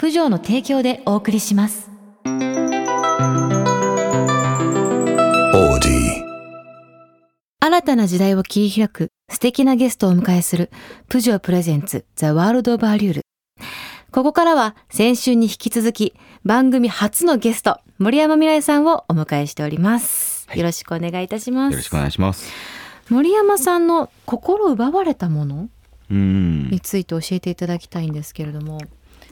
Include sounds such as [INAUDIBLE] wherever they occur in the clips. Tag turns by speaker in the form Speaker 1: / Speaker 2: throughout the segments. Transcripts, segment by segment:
Speaker 1: プジョーの提供でお送りします。新たな時代を切り開く素敵なゲストをお迎えするプジョープレゼンツザワールドオブアリュール。ここからは先週に引き続き番組初のゲスト森山未来さんをお迎えしております。
Speaker 2: はい
Speaker 1: よろしくお願いいたします。
Speaker 2: よろしくお願いします。
Speaker 1: 森山さんの心奪われたもの
Speaker 2: うん
Speaker 1: に。ついて教えていただきたいんですけれども、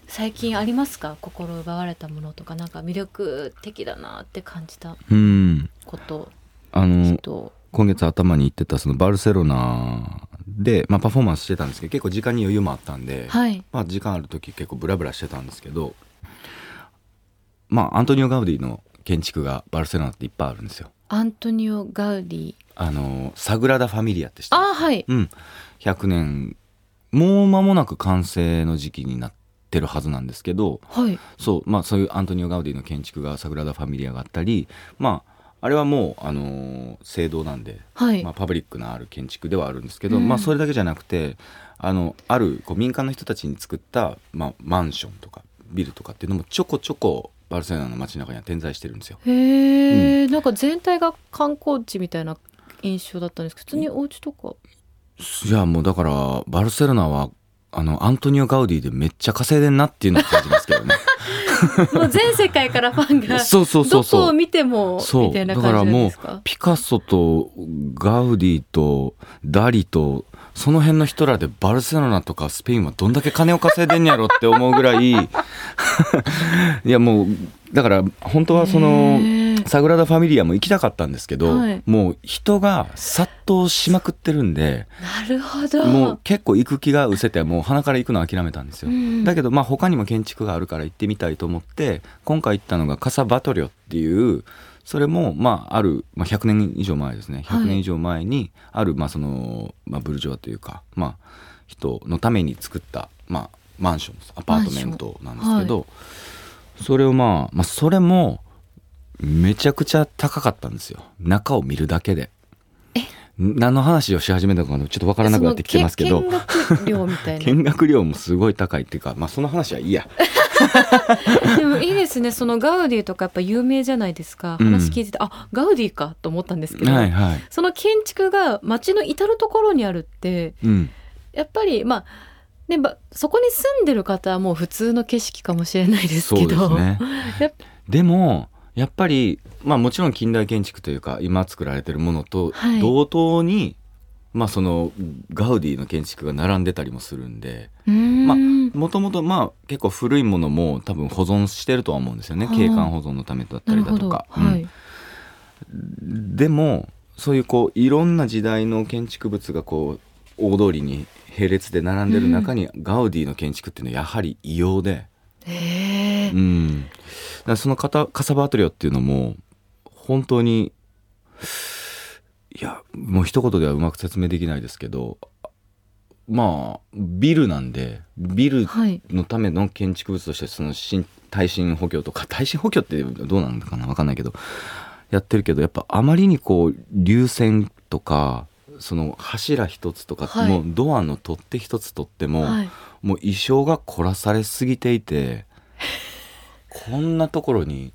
Speaker 1: 最近ありますか？心奪われたものとかなんか魅力的だなって感じた
Speaker 2: うん。
Speaker 1: こと。
Speaker 2: あの
Speaker 1: 人
Speaker 2: 今月頭に行ってたそのバルセロナでまあパフォーマンスしてたんですけど結構時間に余裕もあったんで、
Speaker 1: はい。
Speaker 2: まあ時間ある時結構ブラブラしてたんですけど、まあアントニオガウディの建築がバルセロナっていっぱいあるんですよ。
Speaker 1: アントニオ・ガウディ。
Speaker 2: あのサグラダ・ファミリアって知ってます？
Speaker 1: あはい。
Speaker 2: うん。100年もう間もなく完成の時期になってるはずなんですけど、
Speaker 1: はい。
Speaker 2: そうまあそういうアントニオ・ガウディの建築がサグラダ・ファミリアがあったりまああれはもう、あのー聖堂なんで、
Speaker 1: はい、
Speaker 2: まあ、パブリックなある建築ではあるんですけど、
Speaker 1: うん。
Speaker 2: まあそれだけじゃなくてあのあるこう民間の人たちに作った、まあ、マンションとかビルとかっていうのもちょこちょこバルセロナの街中には点在してるんですよ。
Speaker 1: へえ、なん。か全体が観光地みたいな印象だったんですけど普通にお家とか
Speaker 2: いやもうだからバルセロナはあのアントニオ・ガウディでめっちゃ稼いでんなっていうのを感じますけどね。
Speaker 1: もう全世界からファンが
Speaker 2: そうそうそう
Speaker 1: どこ
Speaker 2: そう。
Speaker 1: を見ても
Speaker 2: そう
Speaker 1: みたいな
Speaker 2: だから
Speaker 1: 感じなん
Speaker 2: もう
Speaker 1: ですか
Speaker 2: ピカソとガウディとダリとその辺の人らでバルセロナとかスペインはどんだけ金を稼いでんやろって思うぐらいいやもうだから本当はそのサグラダ・ファミリアも行きたかったんですけど、
Speaker 1: はい。
Speaker 2: もう人が殺到しまくってるんで
Speaker 1: なるほど。
Speaker 2: もう結構行く気が失せてもう鼻から行くの諦めたんですよ。
Speaker 1: うん
Speaker 2: だけどまあ他にも建築があるから行ってみたいと思って今回行ったのがカサバトリョっていうそれもまあある、まあ、100年以上前ですね。
Speaker 1: はい。
Speaker 2: 100年以上前にあるまあその、まあ、ブルジョワというかまあ人のために作った、まあ、マンションアパートメントなんですけど、それをまあ、まあそれもめちゃくちゃ高かったんですよ中を見るだけで。何の話をし始めたのかちょっと分からなくなってきてますけど
Speaker 1: 見学料みたいな
Speaker 2: 見学料もすごい高いっていうか、まあ、その話はいいや。[LAUGHS]
Speaker 1: でもいいですねそのガウディとかやっぱ有名じゃないですか、
Speaker 2: うん
Speaker 1: 話聞いててあガウディかと思ったんですけど、
Speaker 2: はいはい。
Speaker 1: その建築が街の至る所にあるって
Speaker 2: うん。
Speaker 1: やっぱりまあね、ばそこに住んでる方はもう普通の景色かもしれないですけど
Speaker 2: ね。[LAUGHS] でもやっぱりまあもちろん近代建築というか今作られてるものと
Speaker 1: はい。
Speaker 2: 同等に、まあそのガウディの建築が並んでたりもするんでもともとまあ結構古いものも多分保存してるとは思うんですよね。
Speaker 1: はあ。
Speaker 2: 景観保存のためだったりだとか。
Speaker 1: はい、
Speaker 2: うん。でもそういうこういろんな時代の建築物がこう大通りに並列で並んでる中に、ガウディの建築っていうのはやはり異様で。うん、らそのカタカサバートリオっていうのも本当にいやもう一言ではうまく説明できないですけどまあビルなんでビル
Speaker 1: はい。
Speaker 2: のための建築物としてその新耐震補強とか耐震補強ってどうなのかな分かんないけどやってるけどやっぱあまりにこう流線とかその柱一つとか、
Speaker 1: はい。
Speaker 2: もうドアの取っ手一つ取っても、
Speaker 1: はい。
Speaker 2: もう衣装が凝らされすぎていてこんなところに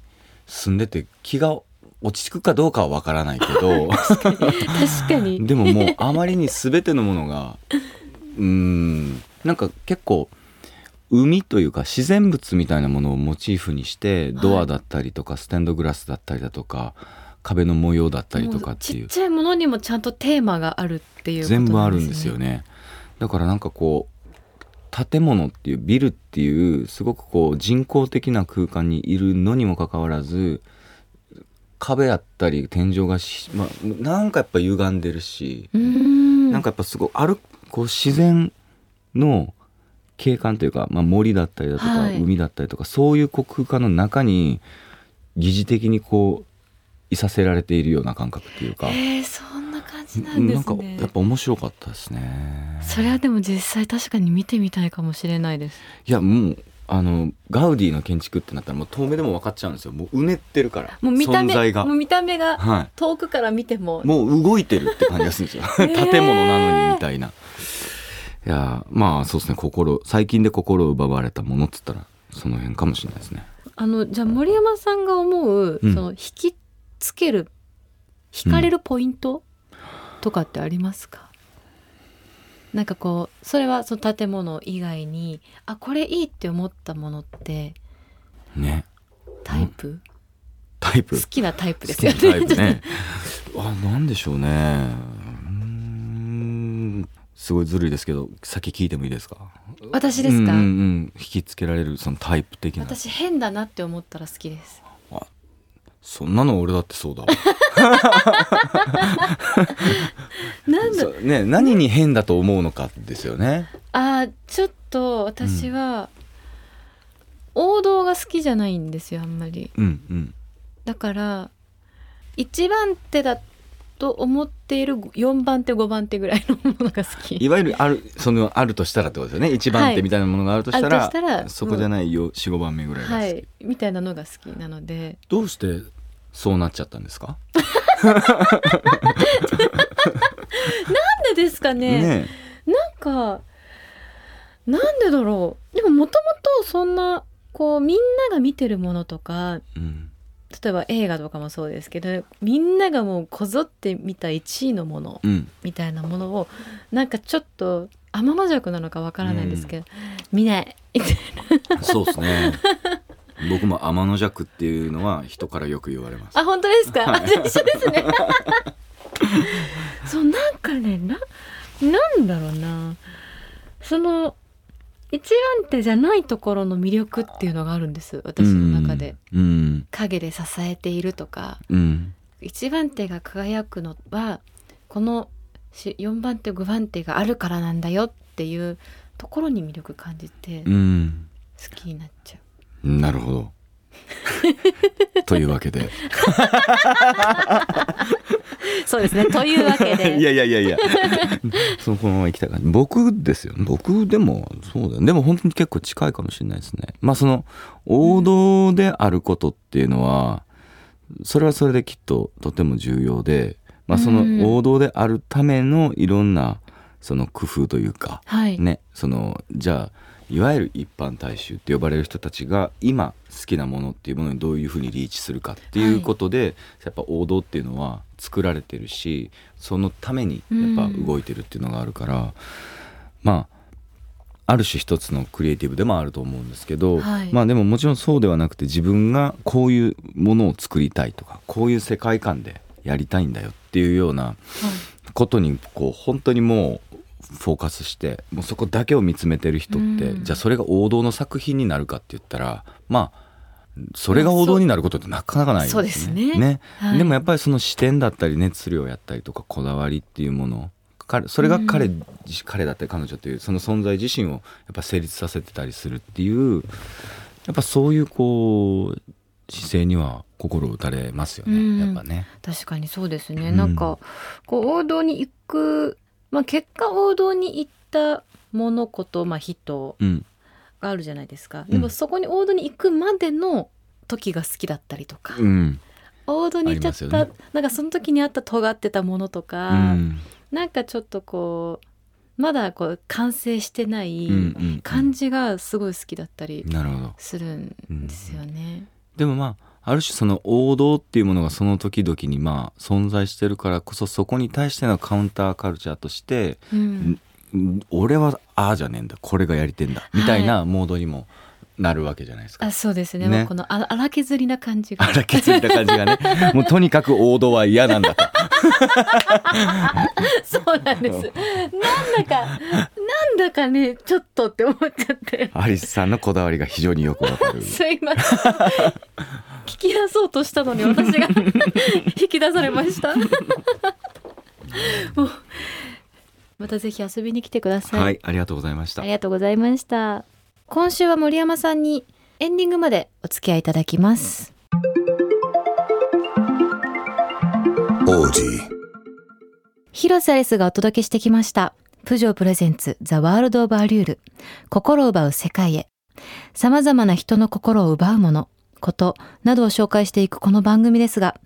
Speaker 2: 住んでて気が落ち着くかどうかはわからないけど
Speaker 1: 確かに。[LAUGHS]
Speaker 2: でももうあまりに全てのものがうーんなんか結構海というか自然物みたいなものをモチーフにしてドアだったりとかステンドグラスだったりだとか壁の模様だったりとかっていう。
Speaker 1: ちっちゃいものにもちゃんとテーマがあるっていうこと
Speaker 2: 全部あるんですよね。だからなんかこう建物っていうビルっていうすごくこう人工的な空間にいるのにもかかわらず壁やったり天井がし、まあ、なんかやっぱ歪んでるし、
Speaker 1: ん。
Speaker 2: なんかやっぱすごいあるこう自然の景観というか、まあ、森だったりだとか、
Speaker 1: はい。
Speaker 2: 海だったりとかそういうこう空間の中に疑似的にこういさせられているような感覚っていうか、
Speaker 1: えー、なん
Speaker 2: かやっぱ面白かったですね。
Speaker 1: それはでも実際確かに見てみたいかもしれないです。
Speaker 2: いやもうあのガウディの建築ってなったらもう遠目でも分かっちゃうんですよ。もううねってるから。
Speaker 1: もう見た目
Speaker 2: が。
Speaker 1: もう見た目が
Speaker 2: は
Speaker 1: 遠くから見ても。
Speaker 2: いもう動いてるって感じがするんですよ。[LAUGHS]
Speaker 1: ー
Speaker 2: 建物なのにみたいな。いやまあそうですね。心最近で心を奪われたものっつったらその辺かもしれないですね。
Speaker 1: あのじゃあ森山さんが思う、
Speaker 2: うん。
Speaker 1: その引きつける惹かれるポイント、とかってありますか？なんかこうそれはその建物以外にあこれいいって思ったものって
Speaker 2: ね。
Speaker 1: タイプ、
Speaker 2: タイプ。
Speaker 1: 好きなタイプ
Speaker 2: 好
Speaker 1: ですよね。
Speaker 2: タイプね。[LAUGHS] あなんでしょうね。うーんすごいずるいですけど先聞いてもいいですか？
Speaker 1: 私ですか、
Speaker 2: うんうんうん。引きつけられるそのタイプ的な。
Speaker 1: 私変だなって思ったら好きです
Speaker 2: そんなの俺だってそうだわ。[LAUGHS]
Speaker 1: なんだ？
Speaker 2: ね何に変だと思うのかですよね。
Speaker 1: あーちょっと私は、王道が好きじゃないんですよあんまり。
Speaker 2: うんうん。
Speaker 1: だから一番手だと思っている4番手5番手ぐらいのものが好き。
Speaker 2: いわゆるあるそのあるとしたらってことですよね。一番手みたいなものがあるとしたら,、
Speaker 1: あるとしたら
Speaker 2: そこじゃないよ45番目ぐらいが好き、
Speaker 1: はい。みたいなのが好きなので。
Speaker 2: どうしてそうなっちゃったんですか？
Speaker 1: なんでですかね？
Speaker 2: ね。
Speaker 1: なんかなんでだろう？でももともとそんなこうみんなが見てるものとか
Speaker 2: うん。
Speaker 1: 例えば映画とかもそうですけどみんながもうこぞって見た1位のもの
Speaker 2: うん。
Speaker 1: みたいなものをなんかちょっと天の弱なのかわからないんですけど、見ない。
Speaker 2: そうですね僕も天の弱っていうのは人からよく言われます。
Speaker 1: あ本当ですか、
Speaker 2: はい。
Speaker 1: 一緒ですね。[LAUGHS] そうなんかねななんだろうな。その一番手じゃないところの魅力っていうのがあるんです私の中で、
Speaker 2: うん
Speaker 1: 影で支えているとか。
Speaker 2: うん。
Speaker 1: 一番手が輝くのはこのし4番手5番手があるからなんだよっていうところに魅力感じて
Speaker 2: うん。
Speaker 1: 好きになっちゃう。
Speaker 2: なるほど。[LAUGHS] というわけで。[LAUGHS]
Speaker 1: そうですね。というわけで。[LAUGHS]
Speaker 2: いやいやいやいや。そのこのまま行きたい感じ。僕ですよ。僕でもそうだよ。でも本当に結構近いかもしれないですね。まあその王道であることっていうのはそれはそれできっととても重要でまあそ
Speaker 1: うん。
Speaker 2: の王道であるためのいろんなその工夫というか
Speaker 1: はい、
Speaker 2: ね。そのじゃあいわゆる一般大衆って呼ばれる人たちが今好きなものっていうものにどういうふうにリーチするかっていうことで、やっぱ王道っていうのは作られてるしそのためにやっぱ動いてるっていうのがあるから、まあある種一つのクリエイティブでもあると思うんですけど、
Speaker 1: はい。
Speaker 2: まあでももちろんそうではなくて自分がこういうものを作りたいとかこういう世界観でやりたいんだよっていうようなことにこう本当にもうフォーカスしてもうそこだけを見つめてる人って、
Speaker 1: うん。
Speaker 2: じゃあそれが王道の作品になるかって言ったらまあそれが王道になることってなかなかない
Speaker 1: そうですね。はい。
Speaker 2: でもやっぱりその視点だったり熱量やったりとかこだわりっていうもの彼それが彼,、彼だったり彼女というその存在自身をやっぱ成立させてたりするっていうやっぱそういうこう姿勢には心打たれますよね、
Speaker 1: うん。
Speaker 2: やっぱね。
Speaker 1: 確かにそうですね、
Speaker 2: うん。
Speaker 1: なんかこう王道に行く、まあ、結果王道に行った物事、まあ、人
Speaker 2: うん。
Speaker 1: があるじゃないですか、
Speaker 2: うん。
Speaker 1: でもそこに王道に行くまでの時が好きだったりとか、
Speaker 2: うん。
Speaker 1: 王道に行っちゃった、
Speaker 2: あり
Speaker 1: なんかその時にあった尖ってたものとか、
Speaker 2: うん。
Speaker 1: なんかちょっとこうまだこう完成してない
Speaker 2: うんうん
Speaker 1: 感じがすごい好きだったり
Speaker 2: なるほど。
Speaker 1: するんですよね。
Speaker 2: でもまあある種その王道っていうものがその時々にまあ存在してるからこそそこに対してのカウンターカルチャーとして
Speaker 1: うん。
Speaker 2: うん俺はああじゃねえんだこれがやりてんだみたいなモードにもなるわけじじゃないですか。
Speaker 1: あそうですね。
Speaker 2: ね。
Speaker 1: このあ荒削りな感じが。
Speaker 2: 荒削りな感じがね。[LAUGHS] もうとにかく王道は嫌なんだと。[LAUGHS]
Speaker 1: そうなんです。なんだかなんだかねちょっとって思っちゃって。
Speaker 2: アリスさんのこだわりが非常によくわかる。[LAUGHS]
Speaker 1: すいません聞き出そうとしたのに私が [LAUGHS] 引き出されました。[LAUGHS] もうまたぜひ遊びに来てください、
Speaker 2: はいありがとうございました。
Speaker 1: ありがとうございました。今週は森山さんにエンディングまでお付き合いいただきます、
Speaker 3: Audi.
Speaker 1: 広瀬アリスがお届けしてきました。プジョープレゼンツザワールドオブアリュール。心を奪う世界へ。様々な人の心を奪うものことなどを紹介していくこの番組ですが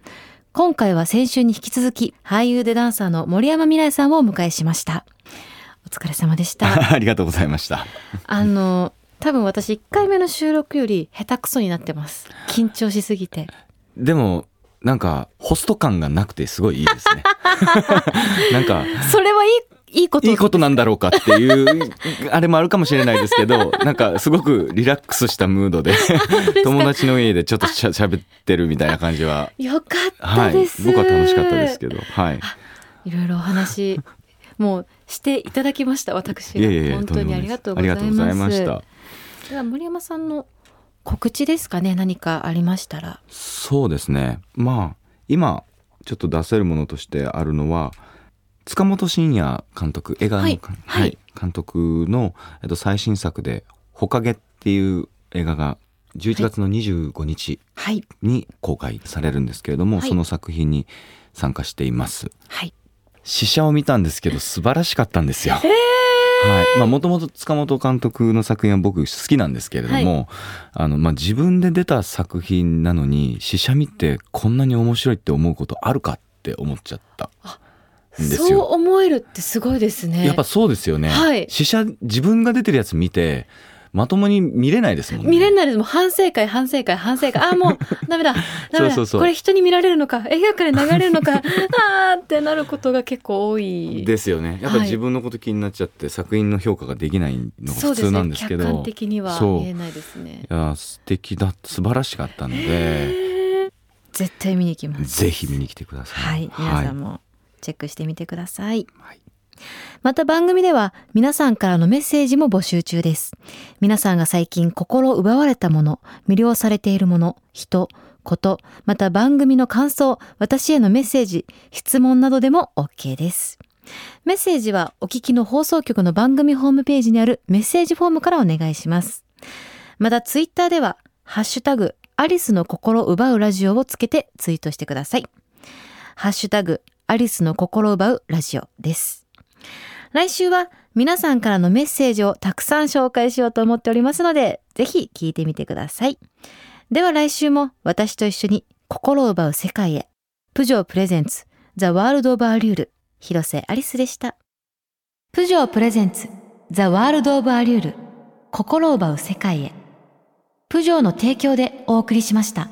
Speaker 1: 今回は先週に引き続き俳優でダンサーの森山未来さんをお迎えしました。お疲れ様でした。[LAUGHS]
Speaker 2: ありがとうございました。
Speaker 1: あの多分私1回目の収録より下手くそになってます。緊張しすぎて。
Speaker 2: でもなんかホスト感がなくてすごいいいですね。[LAUGHS] なんか
Speaker 1: それはいいいいこと。
Speaker 2: いいことなんだろうかっていう [LAUGHS] あれもあるかもしれないですけどなんかすごくリラックスしたムードで友達の家でちょっとしゃ喋ってるみたいな感じは。
Speaker 1: よかった
Speaker 2: はい。
Speaker 1: です、
Speaker 2: 僕は楽しかったですけど。はい。
Speaker 1: いろいろお話もうしていただきました私が。
Speaker 2: いやいやいや
Speaker 1: 本当にありがとうございます。
Speaker 2: ありがとうございました。
Speaker 1: では森山さんの告知ですかね？何かありましたら。
Speaker 2: そうですね。まあ今ちょっと出せるものとしてあるのは塚本慎也監督映画の、
Speaker 1: はい。はい。
Speaker 2: 監督の、えっと、最新作で「ほかげ」っていう映画が11月の25日
Speaker 1: はい。
Speaker 2: に公開されるんですけれども、
Speaker 1: はい。
Speaker 2: その作品に参加しています。
Speaker 1: はい。
Speaker 2: 試写を見たんですけど素晴らしかったんですよ。[LAUGHS] はい。まあ、もともと塚本監督の作品は僕好きなんですけれども、あのまあ、自分で出た作品なのに試写見てこんなに面白いって思うことあるかって思っちゃった。んです
Speaker 1: そう
Speaker 2: よ。
Speaker 1: 思えるってすごいですね。
Speaker 2: やっぱそうですよね、
Speaker 1: はい。
Speaker 2: 試写自分が出てるやつ見てまともに見れないですもんね。
Speaker 1: 見れないです。もう反省会反省会反省会。あー [LAUGHS] もうダメだ。ダメだ。
Speaker 2: そうそうそう。
Speaker 1: これ人に見られるのか映画館で流れるのか。[LAUGHS] あーってなることが結構多い。
Speaker 2: ですよね。やっぱ
Speaker 1: はい。
Speaker 2: 自分のこと気になっちゃって作品の評価ができないのが
Speaker 1: そうですね
Speaker 2: 普通なんですけど。
Speaker 1: 客観的には
Speaker 2: そう
Speaker 1: 見えないですね。
Speaker 2: いや素敵だ。素晴らしかったので。
Speaker 1: 絶対見に行きます。
Speaker 2: ぜひ見に来てくださ。
Speaker 1: はい。い。皆さんもチェックしてみてください、
Speaker 2: はい。
Speaker 1: また番組では皆さんからのメッセージも募集中です。皆さんが最近心奪われたもの魅了されているもの人ことまた番組の感想私へのメッセージ質問などでも OK です。メッセージはお聞きの放送局の番組ホームページにあるメッセージフォームからお願いします。またツイッターではハッシュタグアリスの心奪うラジオをつけてツイートしてください。ハッシュタグアリスの心奪うラジオです。来週は皆さんからのメッセージをたくさん紹介しようと思っておりますので、ぜひ聞いてみてください。では来週も私と一緒に心を奪う世界へ。プジョープレゼンツ、ザ・ワールド・オブ・アリュール、広瀬アリスでした。プジョープレゼンツ、ザ・ワールド・オブ・アリュール、心を奪う世界へ。プジョーの提供でお送りしました。